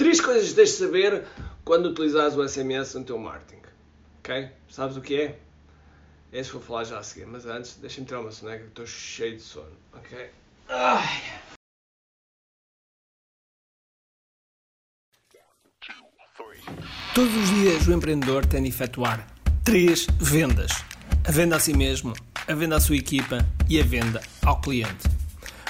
Três coisas que tens de saber quando utilizares o SMS no teu marketing. Ok? Sabes o que é? É isso que vou falar já a seguir. Mas antes, deixa-me tirar uma soneca que estou cheio de sono. Ok? Ai. Todos os dias o empreendedor tem de efetuar três vendas: a venda a si mesmo, a venda à sua equipa e a venda ao cliente.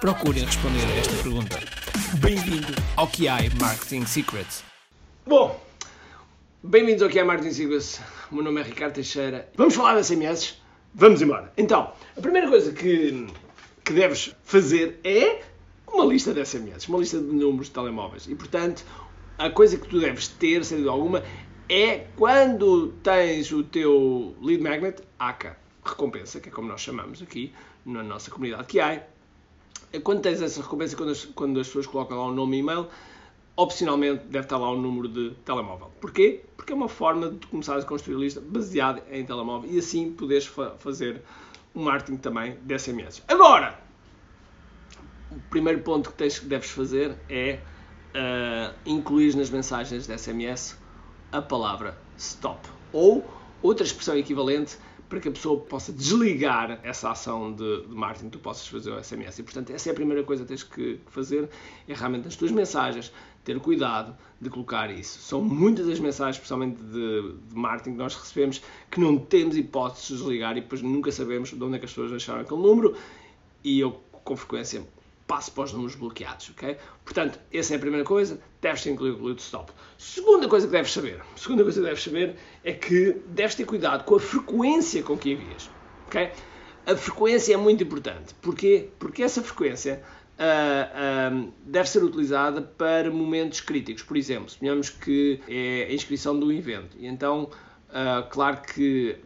procurem responder a esta pergunta. Bem-vindo ao QI Marketing Secrets. Bom, bem-vindos ao é Martin Siglas. O meu nome é Ricardo Teixeira. Vamos falar de SMS? Vamos embora. Então, a primeira coisa que, que deves fazer é uma lista de SMS, uma lista de números de telemóveis. E, portanto, a coisa que tu deves ter, sem dúvida alguma, é quando tens o teu lead magnet, ACA, recompensa, que é como nós chamamos aqui na nossa comunidade que há, quando tens essa recompensa, quando as, quando as pessoas colocam lá o nome e e-mail, opcionalmente deve estar lá o número de telemóvel. Porquê? Porque é uma forma de começar a construir a lista baseada em telemóvel e assim poderes fa fazer um marketing também de SMS. Agora, o primeiro ponto que tens, deves fazer é uh, incluir nas mensagens de SMS a palavra stop ou outra expressão equivalente para que a pessoa possa desligar essa ação de, de marketing tu possas fazer o SMS. E, portanto, essa é a primeira coisa que tens que fazer, é realmente nas tuas mensagens ter cuidado de colocar isso. São muitas as mensagens, especialmente de, de marketing, que nós recebemos que não temos hipótese de desligar e depois nunca sabemos de onde é que as pessoas deixaram aquele número e eu, com frequência, passo para os números bloqueados, ok? Portanto, essa é a primeira coisa, deves incluído o stop. Segunda coisa que deves saber, segunda coisa que deves saber é que deves ter cuidado com a frequência com que envias, ok? A frequência é muito importante. Porquê? Porque essa frequência uh, uh, deve ser utilizada para momentos críticos. Por exemplo, suponhamos que é a inscrição de um evento. E então, uh, claro que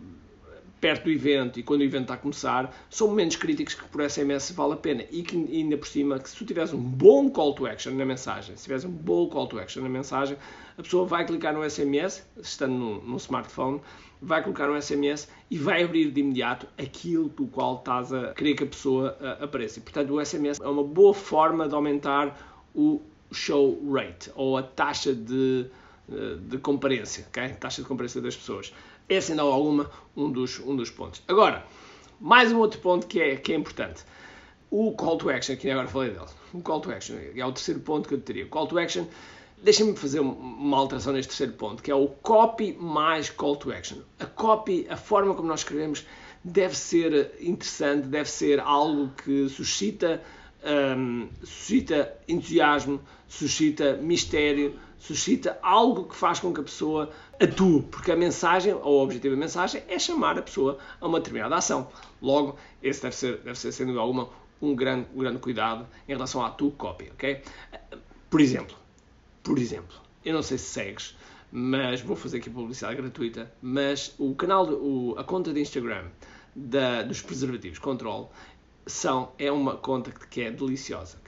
perto do evento e quando o evento está a começar, são momentos críticos que por SMS vale a pena. E que ainda por cima, que se tu tiveres um bom call to action na mensagem, se tiveres um bom call to action na mensagem, a pessoa vai clicar no SMS, estando no, no smartphone, vai colocar um SMS e vai abrir de imediato aquilo do qual estás a querer que a pessoa uh, apareça. E, portanto, o SMS é uma boa forma de aumentar o show rate, ou a taxa de, uh, de comparência, okay? taxa de comparência das pessoas. É, sem dúvida alguma, um dos, um dos pontos. Agora, mais um outro ponto que é, que é importante. O call to action, que agora falei dele. O call to action é o terceiro ponto que eu teria. O call to action, deixa-me fazer uma alteração neste terceiro ponto, que é o copy mais call to action. A copy, a forma como nós escrevemos, deve ser interessante, deve ser algo que suscita, um, suscita entusiasmo, suscita mistério, suscita algo que faz com que a pessoa atue, porque a mensagem, ou o objetivo da mensagem, é chamar a pessoa a uma determinada ação. Logo, esse deve ser, deve ser dúvida alguma, um grande, um grande cuidado em relação à tua cópia, ok? Por exemplo, por exemplo, eu não sei se segues, mas vou fazer aqui publicidade gratuita, mas o canal, o, a conta de Instagram da, dos preservativos Control são, é uma conta que é deliciosa?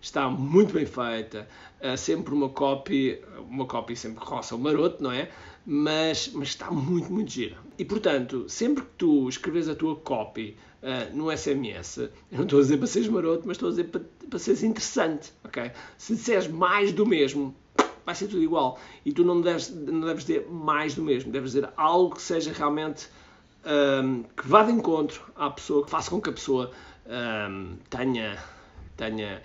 Está muito bem feita, uh, sempre uma copy, uma copy sempre roça o maroto, não é? Mas, mas está muito, muito gira. E portanto, sempre que tu escreves a tua copy uh, no SMS, eu não estou a dizer para seres maroto, mas estou a dizer para, para seres interessante, ok? Se disseres mais do mesmo, vai ser tudo igual. E tu não deves, não deves dizer mais do mesmo, deves dizer algo que seja realmente um, que vá de encontro à pessoa, que faça com que a pessoa um, tenha, tenha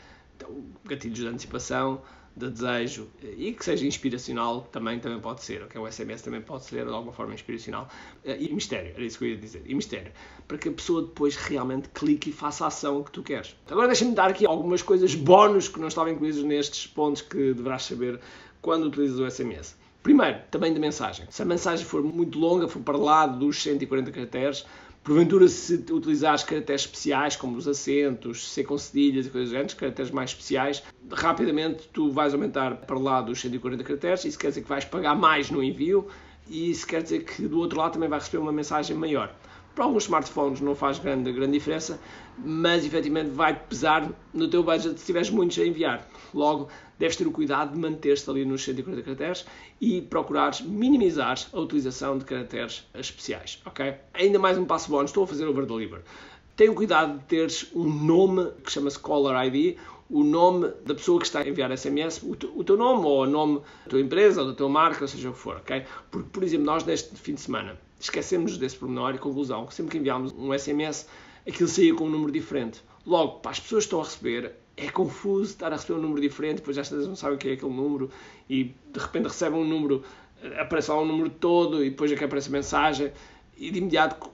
gatilhos de antecipação, de desejo e que seja inspiracional também, também pode ser, ok? O SMS também pode ser de alguma forma inspiracional. E mistério, era isso que eu ia dizer, e mistério, para que a pessoa depois realmente clique e faça a ação que tu queres. Agora deixa-me dar aqui algumas coisas bónus que não estavam incluídas nestes pontos que deverás saber quando utilizas o SMS. Primeiro, também de mensagem. Se a mensagem for muito longa, for para lá dos 140 caracteres, Porventura, se utilizares caracteres especiais, como os acentos, ser com cedilhas e coisas do género, caracteres mais especiais, rapidamente tu vais aumentar para lá dos 140 caracteres, isso quer dizer que vais pagar mais no envio e isso quer dizer que do outro lado também vai receber uma mensagem maior. Para alguns smartphones não faz grande, grande diferença, mas efetivamente vai pesar no teu budget se tiveres muitos a enviar. Logo, deves ter o cuidado de manter-te ali nos 140 caracteres e procurares minimizar a utilização de caracteres especiais, ok? Ainda mais um passo bónus, estou a fazer over deliver. Tenha cuidado de teres um nome que chama-se Caller ID, o nome da pessoa que está a enviar SMS, o, o teu nome ou o nome da tua empresa ou da tua marca, ou seja o que for, ok? Porque, por exemplo, nós neste fim de semana esquecemos desse pormenor e conclusão que sempre que enviámos um SMS, aquilo saía com um número diferente. Logo, para as pessoas que estão a receber, é confuso estar a receber um número diferente, depois às vezes não sabem o que é aquele número e de repente recebem um número, aparece lá um número todo e depois é que aparece a mensagem e de imediato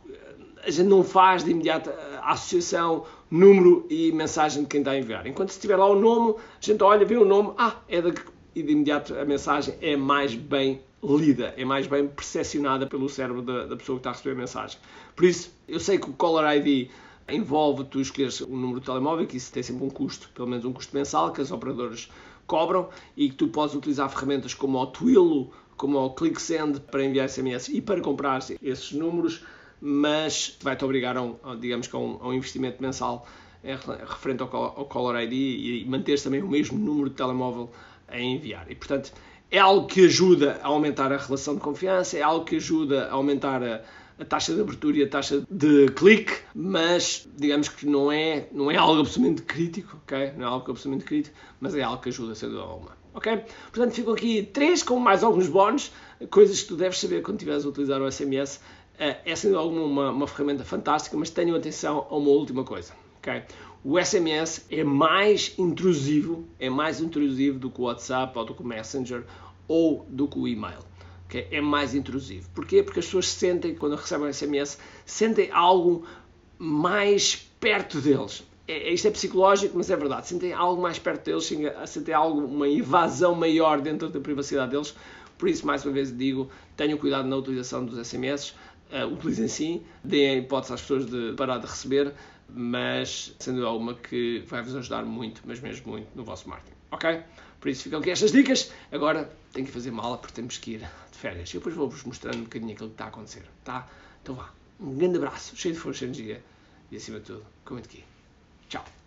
a gente não faz de imediato a associação número e mensagem de quem está a enviar. Enquanto se tiver lá o nome, a gente olha, vê o nome, ah, é da e de imediato a mensagem é mais bem lida, é mais bem percepcionada pelo cérebro da, da, pessoa que está a receber a mensagem. Por isso, eu sei que o Caller ID envolve tu escolheres um número de telemóvel, que isso tem sempre um custo, pelo menos um custo mensal, que as operadoras cobram, e que tu podes utilizar ferramentas como o Twilio, como o ClickSend para enviar SMS e para comprar esses números, mas vai-te obrigar a, um, digamos, a um, a um investimento mensal referente ao, ao Caller ID e manteres também o mesmo número de telemóvel a enviar. E, portanto, é algo que ajuda a aumentar a relação de confiança, é algo que ajuda a aumentar a, a taxa de abertura e a taxa de clique, mas digamos que não é, não é algo absolutamente crítico, ok? Não é algo absolutamente crítico, mas é algo que ajuda, sem dúvida alguma, ok? Portanto, ficam aqui três com mais alguns bónus, coisas que tu deves saber quando estiveres a utilizar o SMS. Eh, é, sem alguma, uma, uma ferramenta fantástica, mas tenham atenção a uma última coisa, ok? o SMS é mais intrusivo, é mais intrusivo do que o WhatsApp ou do que o Messenger ou do que o e-mail. Okay? É mais intrusivo. Porquê? Porque as pessoas sentem, quando recebem um SMS, sentem algo mais perto deles. É, isto é psicológico, mas é verdade. Sentem algo mais perto deles, sentem algo, uma invasão maior dentro da privacidade deles. Por isso, mais uma vez digo, tenham cuidado na utilização dos SMS. Uh, utilizem sim, deem a hipótese às pessoas de parar de receber, mas sendo alguma que vai-vos ajudar muito, mas mesmo muito, no vosso marketing. Ok? Por isso ficam aqui estas dicas. Agora tenho que fazer mala porque temos que ir de férias. E depois vou-vos mostrando um bocadinho aquilo que está a acontecer. Tá? Então vá. Um grande abraço, cheio de força e energia e acima de tudo, comente aqui. Tchau.